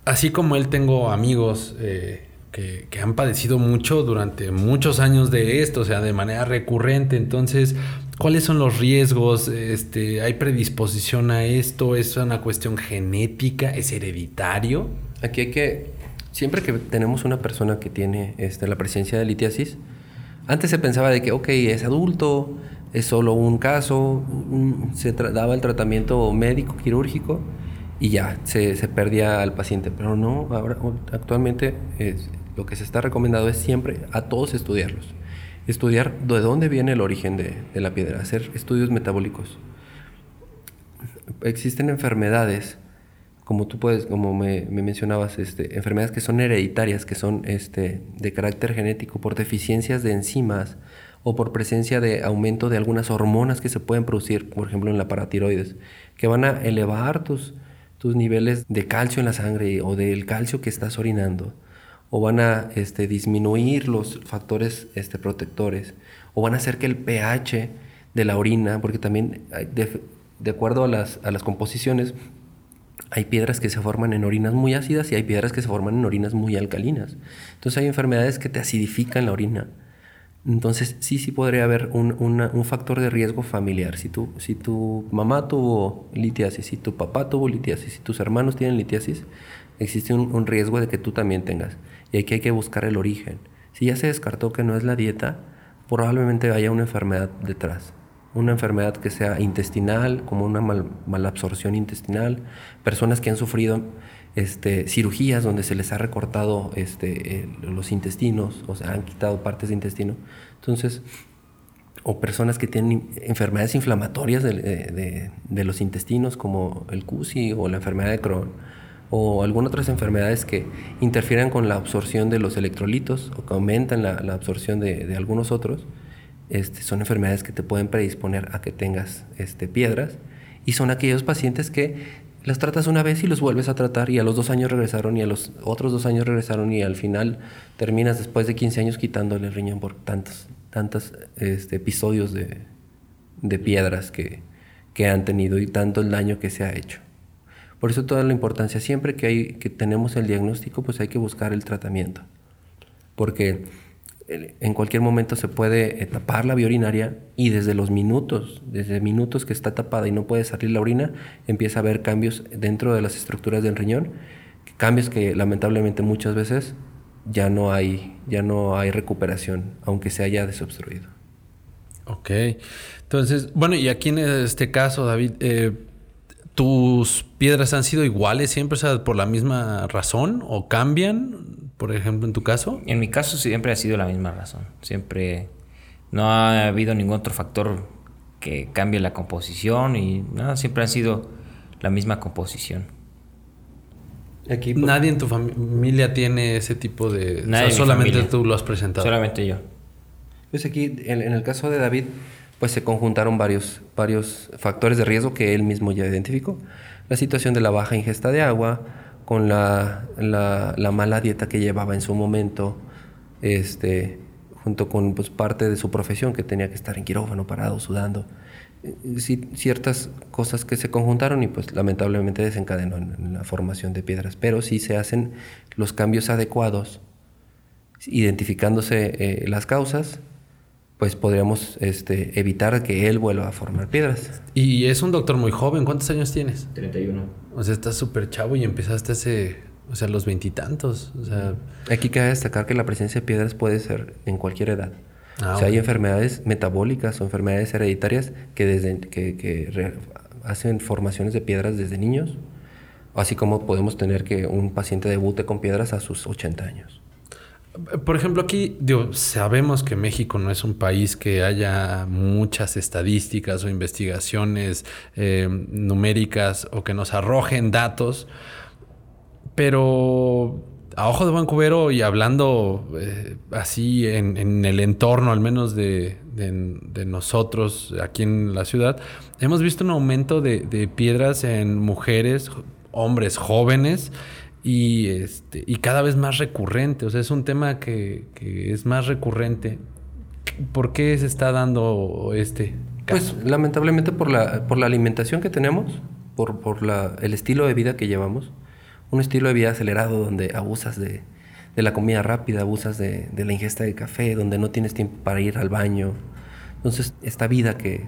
así como él tengo amigos eh, que, que han padecido mucho durante muchos años de esto, o sea, de manera recurrente. Entonces, ¿cuáles son los riesgos? Este, ¿Hay predisposición a esto? ¿Es una cuestión genética? ¿Es hereditario? Aquí hay que, siempre que tenemos una persona que tiene este, la presencia de litiasis, antes se pensaba de que, ok, es adulto, es solo un caso, se daba el tratamiento médico, quirúrgico, y ya, se, se perdía al paciente. Pero no, ahora actualmente es- lo que se está recomendado es siempre a todos estudiarlos. Estudiar de dónde viene el origen de, de la piedra, hacer estudios metabólicos. Existen enfermedades como tú puedes, como me, me mencionabas, este, enfermedades que son hereditarias, que son este, de carácter genético, por deficiencias de enzimas o por presencia de aumento de algunas hormonas que se pueden producir, por ejemplo en la paratiroides, que van a elevar tus, tus niveles de calcio en la sangre o del calcio que estás orinando, o van a este, disminuir los factores este, protectores, o van a hacer que el pH de la orina, porque también de, acuerdo a las composiciones, hay piedras que se forman en orinas muy ácidas y hay piedras que se forman en orinas muy alcalinas. Entonces hay enfermedades que te acidifican la orina. Entonces sí, sí podría haber un, una- un factor de riesgo familiar. Si tu, si tu mamá tuvo litiasis, si tu papá tuvo litiasis, si tus hermanos tienen litiasis, existe un, un riesgo de que tú también tengas. Y aquí hay que buscar el origen. Si ya se descartó que no es la dieta, probablemente haya una enfermedad detrás una enfermedad que sea intestinal, como una mal, malabsorción intestinal, personas que han sufrido este, cirugías donde se les ha recortado este, los intestinos, o sea, han quitado partes de intestino. Entonces, o personas que tienen enfermedades inflamatorias de, los intestinos, como el CUSI o la enfermedad de Crohn, o algunas otras enfermedades que interfieren con la absorción de los electrolitos o que aumentan la, absorción de, algunos otros, este, son enfermedades que te pueden predisponer a que tengas este, piedras y son aquellos pacientes que las tratas una vez y los vuelves a tratar y a los dos años regresaron y a los otros dos años regresaron y al final terminas después de 15 años quitándole el riñón por tantos, tantos este, episodios de, piedras que, han tenido y tanto el daño que se ha hecho. Por eso toda la importancia, siempre que, hay, que tenemos el diagnóstico, pues hay que buscar el tratamiento. Porque en cualquier momento se puede eh, tapar la vía urinaria y desde los minutos, desde minutos que está tapada y no puede salir la orina, empieza a haber cambios dentro de las estructuras del riñón, cambios que lamentablemente muchas veces ya no hay, ya no hay recuperación, aunque se haya desobstruido. Ok. Entonces, bueno, y aquí en este caso, David, eh, ¿tus piedras han sido iguales siempre, o sea, por la misma razón o cambian? por ejemplo, en tu caso? En mi caso siempre ha sido la misma razón. Siempre no ha habido ningún otro factor que cambie la composición y nada, siempre ha sido la misma composición. Aquí, Nadie en tu familia tiene ese tipo de... solamente tú lo has presentado. Solamente yo. Pues aquí, en, el caso de David, pues se conjuntaron varios, varios factores de riesgo que él mismo ya identificó. La situación de la baja ingesta de agua, con la, la, mala dieta que llevaba en su momento, este, junto con pues, parte de su profesión, que tenía que estar en quirófano, parado, sudando. Eh, ciertas cosas que se conjuntaron y pues lamentablemente desencadenó en, la formación de piedras, pero si se hacen los cambios adecuados, identificándose eh, las causas, pues podríamos este, evitar que él vuelva a formar piedras. Y es un doctor muy joven, ¿cuántos años tienes? 31. O sea, estás súper chavo y empezaste hace, o sea, los veintitantos. O sea... Aquí cabe destacar que la presencia de piedras puede ser en cualquier edad. Ah, o sea, hay enfermedades metabólicas o enfermedades hereditarias que, desde, que, que hacen formaciones de piedras desde niños, así como podemos tener que un paciente debute con piedras a sus 80 años. Por ejemplo, aquí digo, sabemos que México no es un país que haya muchas estadísticas o investigaciones eh, numéricas o que nos arrojen datos, pero a ojo de buen y hablando eh, así en, el entorno, al menos de, nosotros aquí en la ciudad, hemos visto un aumento de piedras en mujeres, hombres jóvenes y, este, y cada vez más recurrente. O sea, es un tema que, es más recurrente. ¿Por qué se está dando este caso? Pues lamentablemente por la, por la alimentación que tenemos, por, por la, el estilo de vida que llevamos. Un estilo de vida acelerado donde abusas de, de la comida rápida, abusas de, de, la ingesta de café, donde no tienes tiempo para ir al baño. Entonces, esta vida que,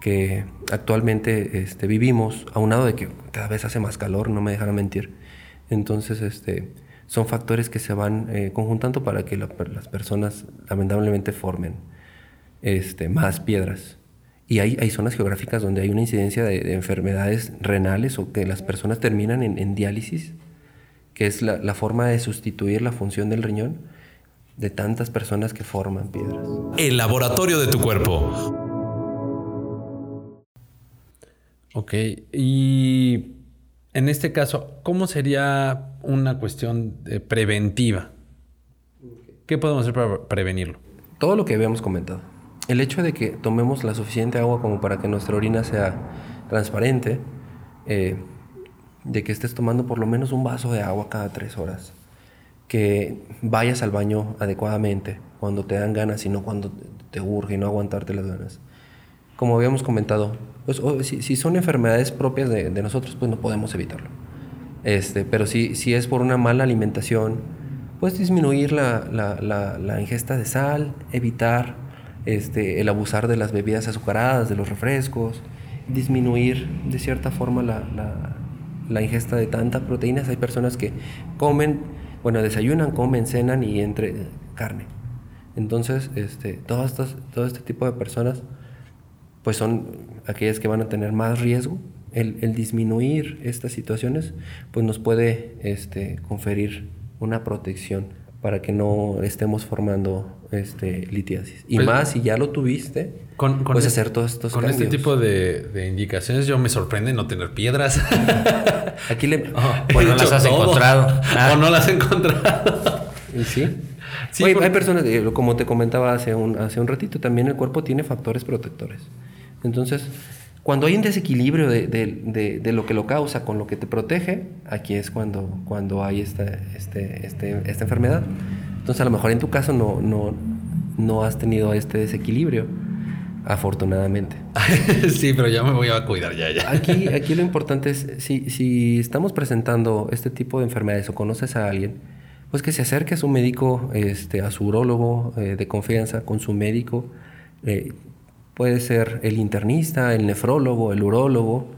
que actualmente este, vivimos, aunado de que cada vez hace más calor, no me dejarán mentir, entonces, este, son factores que se van eh, conjuntando para que las personas lamentablemente formen este, más piedras. Y hay, hay zonas geográficas donde hay una incidencia de, enfermedades renales o que las personas terminan en, diálisis, que es la, la, forma de sustituir la función del riñón de tantas personas que forman piedras. El laboratorio de tu cuerpo. Ok, y en este caso, ¿cómo sería una cuestión preventiva? ¿Qué podemos hacer para prevenirlo? Todo lo que habíamos comentado. El hecho de que tomemos la suficiente agua como para que nuestra orina sea transparente, eh, de que estés tomando por lo menos un vaso de agua cada tres horas, que vayas al baño adecuadamente cuando te dan ganas y no cuando te urge y no aguantarte las ganas como habíamos comentado, pues si, son enfermedades propias de, nosotros, pues no podemos evitarlo. Este, pero si, si es por una mala alimentación, pues disminuir la, la, la, ingesta de sal, evitar este, el abusar de las bebidas azucaradas, de los refrescos, disminuir de cierta forma la, ingesta de tantas proteínas. Hay personas que comen, bueno, desayunan, comen, cenan y entre carne. Entonces, este, todas estas, todo este tipo de personas pues son aquellas que van a tener más riesgo el, el disminuir estas situaciones, pues nos puede este, conferir una protección para que no estemos formando este, litiasis. Y Pues- más si ya lo tuviste, Con, con puedes este- hacer todos estos Con este cambios. tipo de, de indicaciones yo me sorprende no tener piedras. Aquí le... Pues no las has todo. encontrado. Ah. O no las he encontrado. ¿Y sí? Sí, Oye, porque- hay personas, eh, como te comentaba hace un, hace un ratito, también el cuerpo tiene factores protectores. Entonces, cuando hay un desequilibrio de, de- de- de lo que lo causa con lo que te protege, aquí es cuando, cuando hay esta, este, este- esta enfermedad. Entonces, a lo mejor en tu caso no, no, no has tenido este desequilibrio, afortunadamente. sí, pero ya me voy a cuidar ya, ya. Aquí, aquí lo importante es, si, si estamos presentando este tipo de enfermedades o conoces a alguien, pues que se acerque a su médico, este, a su urólogo eh, de confianza, con su médico. eh, puede ser el internista, el nefrólogo, el urólogo.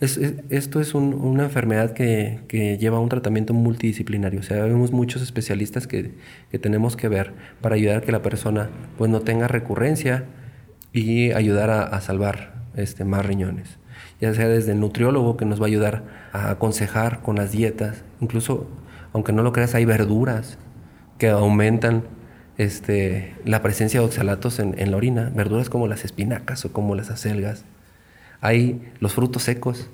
Es- es- esto es un- una enfermedad que, lleva un tratamiento multidisciplinario. O sea, vemos muchos especialistas que, tenemos que ver para ayudar a que la persona pues, no tenga recurrencia y ayudar a, a salvar este, más riñones. Ya sea desde el nutriólogo que nos va a ayudar a aconsejar con las dietas. Incluso, aunque no lo creas, hay verduras que aumentan este, la presencia de oxalatos en, la orina. Verduras como las espinacas o como las acelgas. Hay los frutos secos,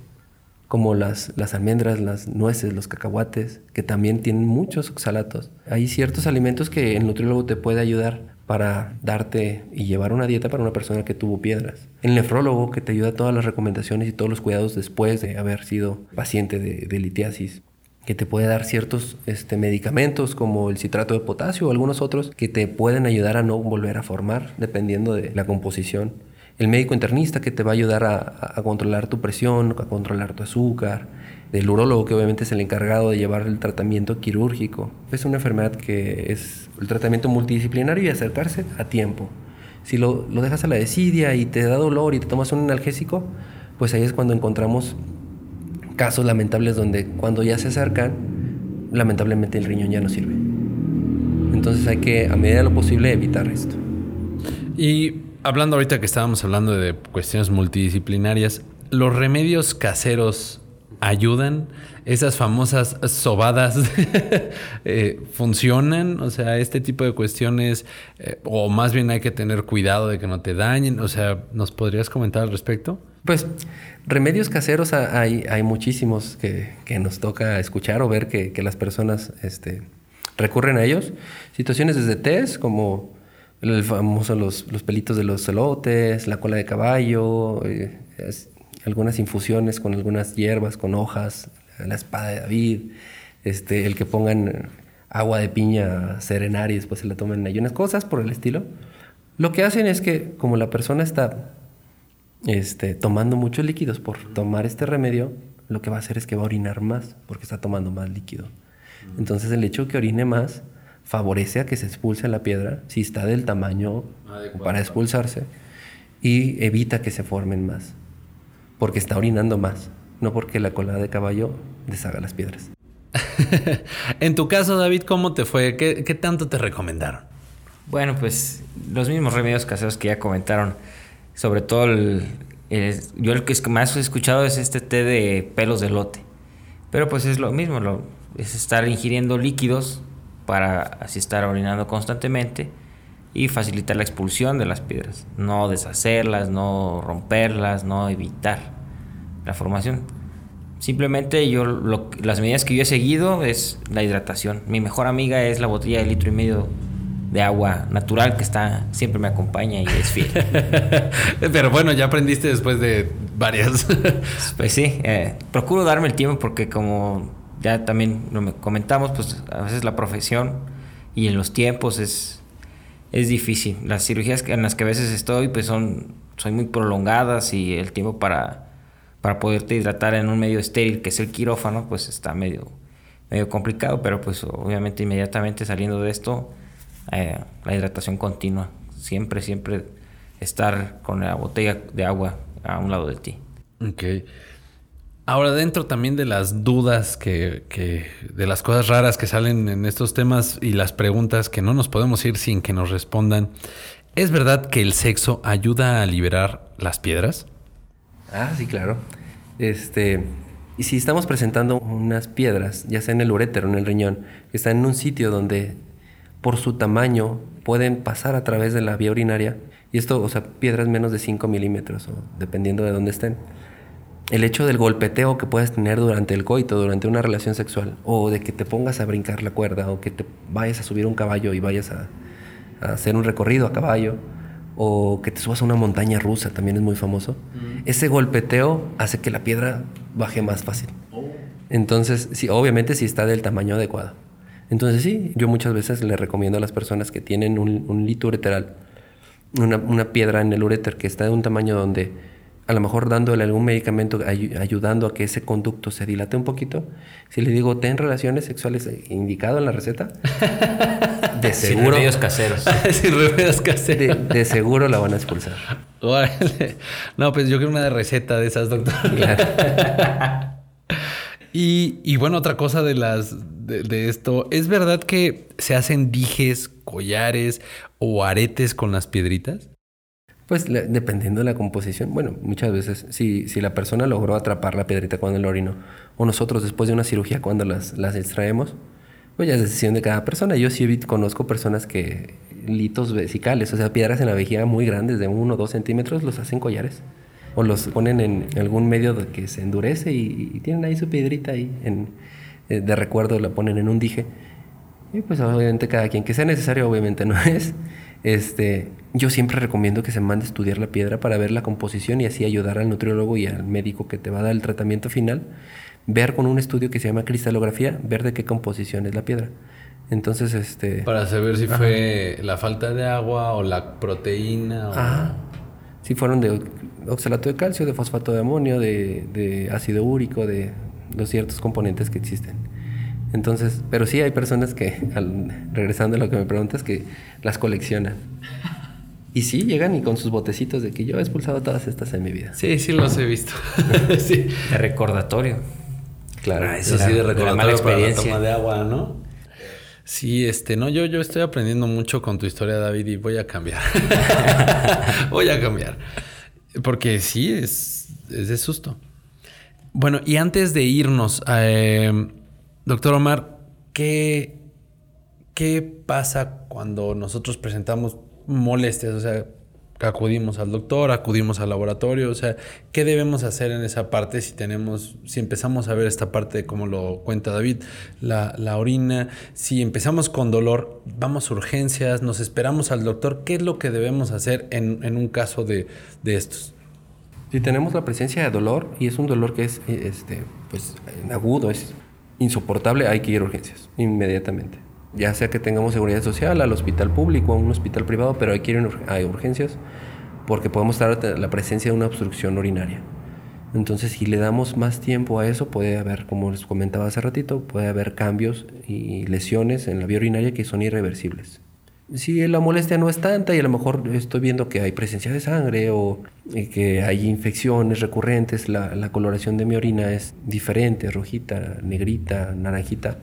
como las, las almendras, las nueces, los cacahuates, que también tienen muchos oxalatos. Hay ciertos alimentos que el nutriólogo te puede ayudar para darte y llevar una dieta para una persona que tuvo piedras. El nefrólogo que te ayuda a todas las recomendaciones y todos los cuidados después de haber sido paciente de litiasis que te puede dar ciertos este, medicamentos como el citrato de potasio o algunos otros que te pueden ayudar a no volver a formar dependiendo de la composición. El médico internista que te va a ayudar a, controlar tu presión, a controlar tu azúcar. El urólogo que obviamente es el encargado de llevar el tratamiento quirúrgico. Es una enfermedad que es el tratamiento multidisciplinario y acercarse a tiempo. Si lo, lo dejas a la desidia y te da dolor y te tomas un analgésico, pues ahí es cuando encontramos casos lamentables donde cuando ya se acercan, lamentablemente el riñón ya no sirve. Entonces hay que, a medida de lo posible, evitar esto. Y hablando ahorita que estábamos hablando de cuestiones multidisciplinarias, ¿los remedios caseros ayudan? ¿Esas famosas sobadas eh, funcionan? O sea, este tipo de cuestiones, eh, o más bien hay que tener cuidado de que no te dañen. O sea, ¿nos podrías comentar al respecto? Pues remedios caseros ha- hay, hay muchísimos que, que nos toca escuchar o ver que, que las personas este, recurren a ellos. Situaciones desde test, como el famoso los, los pelitos de los elotes, la cola de caballo, eh, algunas infusiones con algunas hierbas, con hojas, la espada de David, este, el que pongan agua de piña a serenar y después se la tomen en ayunas, cosas por el estilo. Lo que hacen es que como la persona está este, tomando muchos líquidos por tomar este remedio, lo que va a hacer es que va a orinar más porque está tomando más líquido. Entonces el hecho de que orine más favorece a que se expulse la piedra si está del tamaño para expulsarse y evita que se formen más porque está orinando más, no porque la cola de caballo deshaga las piedras. en tu caso, David, ¿cómo te fue? ¿Qué, qué tanto te recomendaron? Bueno, pues los mismos remedios caseros que ya comentaron. Sobre todo, el, yo el que más he escuchado es este té de pelos de lote. Pero pues es lo mismo, lo- es estar ingiriendo líquidos para así estar orinando constantemente y facilitar la expulsión de las piedras. No deshacerlas, no romperlas, no evitar la formación. Simplemente yo las medidas que yo he seguido es la hidratación. Mi mejor amiga es la botella de litro y medio de agua natural que está siempre me acompaña y es fiel. Pero bueno, ya aprendiste después de varias. pues sí, eh, procuro darme el tiempo porque como ya también lo me- comentamos, pues a veces la profesión y en los tiempos es, es difícil. Las cirugías en las que a veces estoy pues son, son muy prolongadas y el tiempo para, para poderte hidratar en un medio estéril que es el quirófano pues está medio, medio complicado, pero pues obviamente inmediatamente saliendo de esto eh, la hidratación continua. Siempre, siempre estar con la botella de agua a un lado de ti. Ok. Ahora, dentro también de las dudas que, que- de las cosas raras que salen en estos temas y las preguntas que no nos podemos ir sin que nos respondan, ¿es verdad que el sexo ayuda a liberar las piedras? Ah, sí, claro. Este, y si estamos presentando unas piedras, ya sea en el urétero, en el riñón, que están en un sitio donde por su tamaño pueden pasar a través de la vía urinaria, y esto, o sea, piedras menos de 5 milímetros, dependiendo de dónde estén. El hecho del golpeteo que puedes tener durante el coito, durante una relación sexual, o de que te pongas a brincar la cuerda, o que te vayas a subir un caballo y vayas a, a hacer un recorrido a caballo, o que te subas a una montaña rusa, también es muy famoso. Ese golpeteo hace que la piedra baje más fácil. Entonces, sí, obviamente si está del tamaño adecuado. Entonces sí, yo muchas veces le recomiendo a las personas que tienen un, un lito ureteral, una, una, piedra en el uréter que está de un tamaño donde a lo mejor dándole algún medicamento ay, ayudando a que ese conducto se dilate un poquito, si le digo ten relaciones sexuales indicado en la receta, de seguro... Sin remedios caseros. Sin remedios caseros. De, de, seguro la van a expulsar. no, pues yo quiero una receta de esas, doctor. Claro. y, bueno, otra cosa de las de, esto, ¿es verdad que se hacen dijes, collares o aretes con las piedritas? Pues dependiendo de la composición, bueno, muchas veces si, si la persona logró atrapar la piedrita cuando el orino, o nosotros después de una cirugía cuando las, las extraemos, pues ya es decisión de cada persona. Yo sí conozco personas que litos vesicales, o sea, piedras en la vejiga muy grandes, de uno o dos centímetros, los hacen collares. O los ponen en algún medio que se endurece y, y tienen ahí su piedrita ahí en, de recuerdo, la ponen en un dije. Y pues obviamente cada quien que sea necesario, obviamente no es. Este, yo siempre recomiendo que se mande a estudiar la piedra para ver la composición y así ayudar al nutriólogo y al médico que te va a dar el tratamiento final, ver con un estudio que se llama cristalografía, ver de qué composición es la piedra. Entonces, este... Para saber si ajá. fue la falta de agua o la proteína. O... Ah, si fueron de oxalato de calcio, de fosfato de amonio, de, de ácido úrico, de los ciertos componentes que existen. Entonces, pero sí hay personas que, al, regresando a lo que me preguntas, que las coleccionan. Y sí, llegan y con sus botecitos de que yo he expulsado todas estas en mi vida. Sí, sí los he visto. sí. De recordatorio. Claro. Ah, eso sí, de recordatorio mala experiencia. para la toma de agua, ¿no? Sí, este, no, yo, yo estoy aprendiendo mucho con tu historia, David, y voy a cambiar. voy a cambiar. Porque sí, es, es de susto. Bueno, y antes de irnos, eh, Doctor Omar, ¿qué, ¿qué pasa cuando nosotros presentamos molestias? O sea, acudimos al doctor, acudimos al laboratorio, o sea, ¿qué debemos hacer en esa parte si tenemos, si empezamos a ver esta parte como lo cuenta David, la, la orina, si empezamos con dolor, vamos a urgencias, nos esperamos al doctor, ¿qué es lo que debemos hacer en, en un caso de, de, estos? Si tenemos la presencia de dolor y es un dolor que es este, pues, agudo, es insoportable, hay que ir a urgencias inmediatamente. Ya sea que tengamos seguridad social, al hospital público, a un hospital privado, pero hay que ir a urgencias porque podemos estar la presencia de una obstrucción urinaria. Entonces, si le damos más tiempo a eso, puede haber, como les comentaba hace ratito, puede haber cambios y lesiones en la vía urinaria que son irreversibles. Si la molestia no es tanta y a lo mejor estoy viendo que hay presencia de sangre o que hay infecciones recurrentes, la, la coloración de mi orina es diferente, rojita, negrita, naranjita,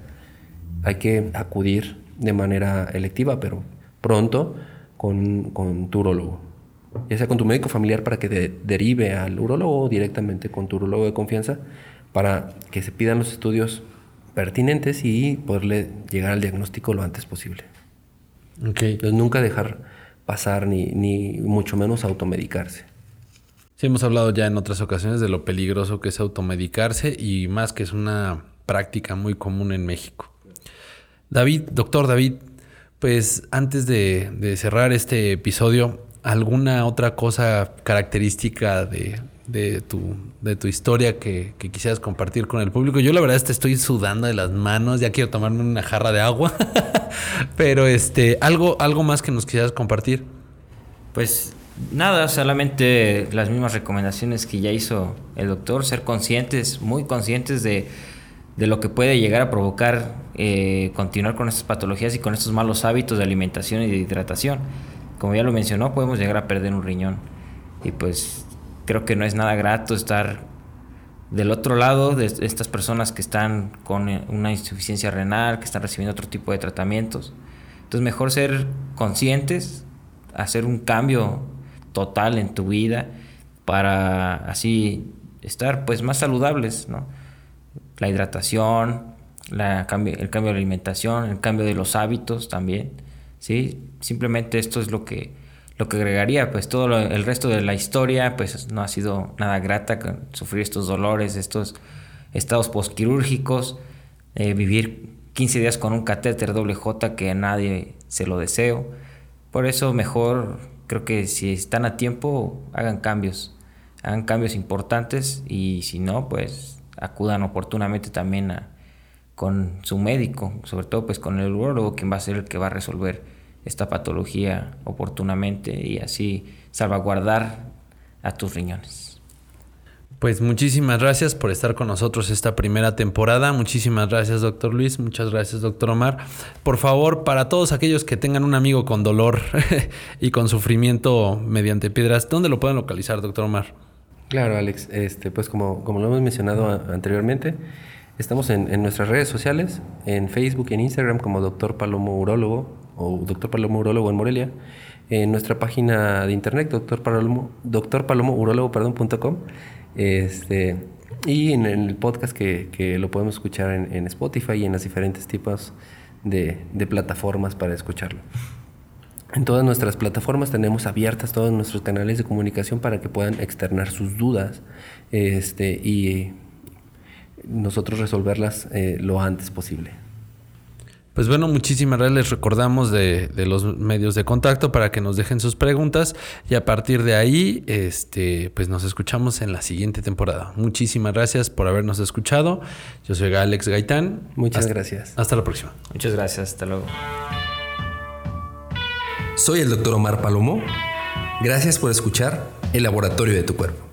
hay que acudir de manera electiva, pero pronto con, con tu urólogo. Ya sea con tu médico familiar para que de, derive al urólogo o directamente con tu urólogo de confianza para que se pidan los estudios pertinentes y poderle llegar al diagnóstico lo antes posible. Okay. Entonces nunca dejar pasar ni, ni mucho menos automedicarse. Sí, hemos hablado ya en otras ocasiones de lo peligroso que es automedicarse y más que es una práctica muy común en México. David, doctor David, pues antes de, cerrar este episodio, ¿alguna otra cosa característica de, tu, historia que, que, quisieras compartir con el público? Yo la verdad te estoy sudando de las manos, ya quiero tomarme una jarra de agua, pero este, ¿algo, algo más que nos quisieras compartir. Pues nada, solamente las mismas recomendaciones que ya hizo el doctor, ser conscientes, muy conscientes de, de lo que puede llegar a provocar eh, continuar con estas patologías y con estos malos hábitos de alimentación y de hidratación. Como ya lo mencionó, podemos llegar a perder un riñón. Y pues creo que no es nada grato estar del otro lado de estas personas que están con una insuficiencia renal, que están recibiendo otro tipo de tratamientos. Entonces mejor ser conscientes, hacer un cambio total en tu vida para así estar pues más saludables, ¿no? La hidratación, la el cambio de alimentación, el cambio de los hábitos también, ¿sí? Simplemente esto es lo que, lo que agregaría, pues todo el resto de la historia pues no ha sido nada grata con sufrir estos dolores, estos estados postquirúrgicos, eh, vivir 15 días con un catéter doble J que a nadie se lo deseo. Por eso mejor creo que si están a tiempo hagan cambios, hagan cambios importantes y si no pues acudan oportunamente también a, con su médico, sobre todo pues con el urologo quien va a ser el que va a resolver esta patología oportunamente y así salvaguardar a tus riñones. Pues muchísimas gracias por estar con nosotros esta primera temporada. Muchísimas gracias, doctor Luis. Muchas gracias, doctor Omar. Por favor, para todos aquellos que tengan un amigo con dolor y con sufrimiento mediante piedras, ¿dónde lo pueden localizar, doctor Omar? Claro, Alex. Este, pues como, como lo hemos mencionado anteriormente, estamos en, nuestras redes sociales, en Facebook y en Instagram como Doctor Palomo Urólogo o Doctor Palomo Urólogo en Morelia. En nuestra página de internet, doctor Palomo, perdón, este, y en el podcast que, lo podemos escuchar en, Spotify y en las diferentes tipos de, plataformas para escucharlo. En todas nuestras plataformas tenemos abiertas todos nuestros canales de comunicación para que puedan externar sus dudas este, y nosotros resolverlas eh, lo antes posible. Pues bueno, muchísimas gracias. Les recordamos de, los medios de contacto para que nos dejen sus preguntas y a partir de ahí, este, pues nos escuchamos en la siguiente temporada. Muchísimas gracias por habernos escuchado. Yo soy Alex Gaitán. Muchas gracias. Hasta la próxima. Muchas gracias. Hasta luego. Soy el doctor Omar Palomo. Gracias por escuchar El Laboratorio de tu Cuerpo.